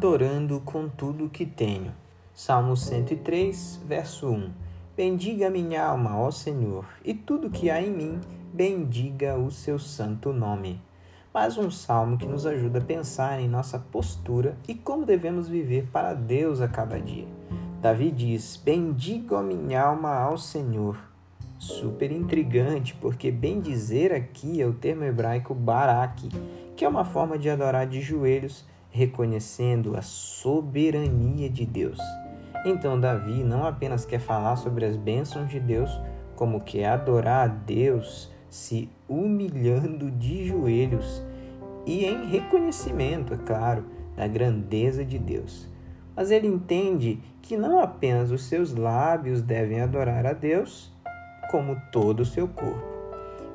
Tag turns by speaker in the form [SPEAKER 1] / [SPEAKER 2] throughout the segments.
[SPEAKER 1] adorando com tudo que tenho. Salmo 103, verso 1. Bendiga minha alma, ó Senhor, e tudo que há em mim, bendiga o seu santo nome. Mais um salmo que nos ajuda a pensar em nossa postura e como devemos viver para Deus a cada dia. Davi diz: Bendiga minha alma ao Senhor. Super intrigante, porque bem dizer aqui é o termo hebraico barak, que é uma forma de adorar de joelhos reconhecendo a soberania de Deus. Então, Davi não apenas quer falar sobre as bênçãos de Deus, como quer adorar a Deus se humilhando de joelhos e em reconhecimento, é claro, da grandeza de Deus. Mas ele entende que não apenas os seus lábios devem adorar a Deus, como todo o seu corpo.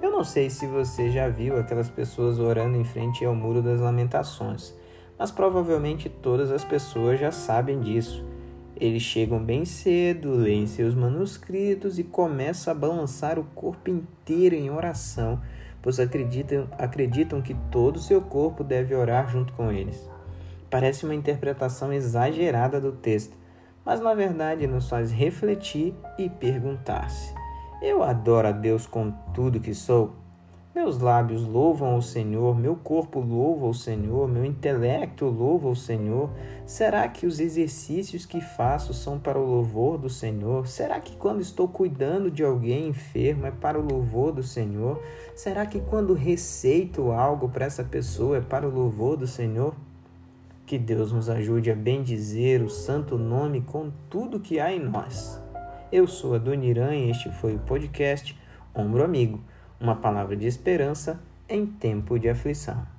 [SPEAKER 1] Eu não sei se você já viu aquelas pessoas orando em frente ao Muro das Lamentações mas provavelmente todas as pessoas já sabem disso. Eles chegam bem cedo, leem seus manuscritos e começam a balançar o corpo inteiro em oração, pois acreditam, acreditam que todo o seu corpo deve orar junto com eles. Parece uma interpretação exagerada do texto, mas na verdade nos faz refletir e perguntar-se: Eu adoro a Deus com tudo que sou? Meus lábios louvam ao Senhor, meu corpo louva ao Senhor, meu intelecto louva ao Senhor. Será que os exercícios que faço são para o louvor do Senhor? Será que quando estou cuidando de alguém enfermo é para o louvor do Senhor? Será que quando receito algo para essa pessoa é para o louvor do Senhor? Que Deus nos ajude a bendizer o santo nome com tudo que há em nós. Eu sou a Dona Irã e este foi o podcast Ombro Amigo uma palavra de esperança em tempo de aflição.